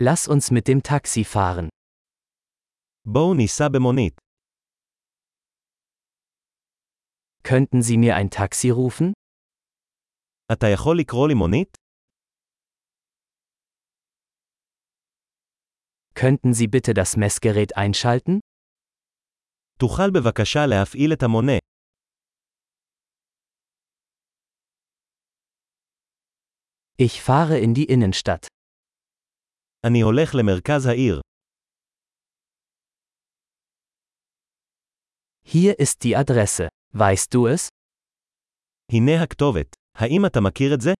Lass uns mit dem Taxi fahren. בואו ניסע במונית. Könnten Sie mir ein Taxi rufen? אתה יכול לקרוא לי מונית? Könnten Sie bitte das Messgerät einschalten? תוכל בבקשה להפעיל את המונה. Ich fahre in die Innenstadt. אני הולך למרכז העיר. Hier ist die Adresse. Weißt du es? הנה הכתובת. האם אתה מכיר את זה?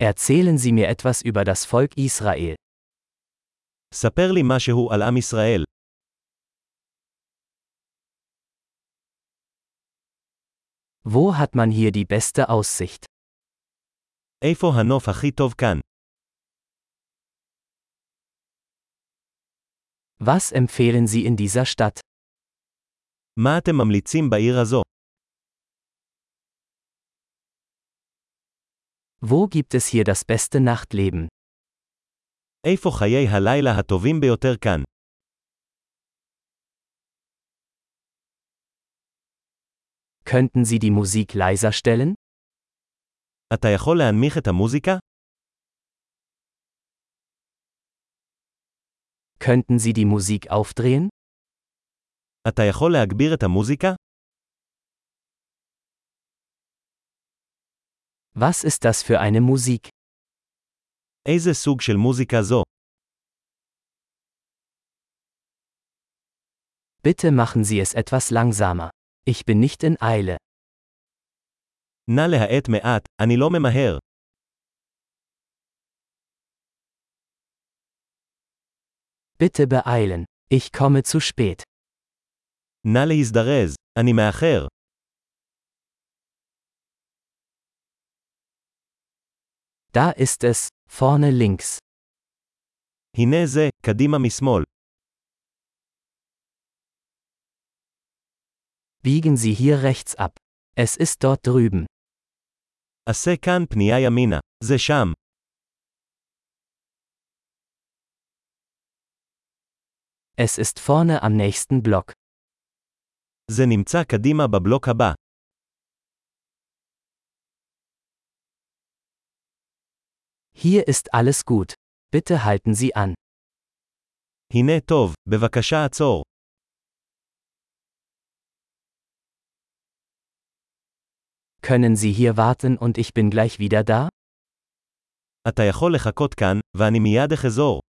Erzählen Sie mir etwas über das Volk Israel. ספר לי משהו על עם ישראל. Wo hat man hier die beste Aussicht? איפה הנוף הכי טוב כאן? Was empfehlen Sie in dieser Stadt? מה אתם ממליצים בעיר הזו? Wo gibt es hier das beste Nachtleben? איפה חיי הלילה הטובים ביותר כאן? Könnten Sie die Musik leiser stellen? אתה יכול להנמיך את המוזיקה? Könnten Sie die Musik aufdrehen? אתה יכול להגביר את המוזיקה? Was ist das für eine Musik? איזה סוג של מוזיקה זו? Bitte machen Sie es etwas langsamer. Ich bin nicht in Eile. נא להאט מעט, אני לא ממהר. Bitte beeilen. Ich komme zu spät. נא להזדרז, אני מאחר. Da ist es, vorne links. הנה זה, קדימה משמאל. Biegen Sie hier rechts ab. Es ist dort drüben. עשה כאן פנייה ימינה. זה שם. Es ist vorne am nächsten Block. זה נמצא קדימה בבלוק הבא. Hier ist alles gut. Bitte halten Sie an. הנה טוב, בבקשה עצור. Können Sie hier warten und ich bin gleich wieder da? אתה יכול לחכות כאן, ואני מיד אחזור.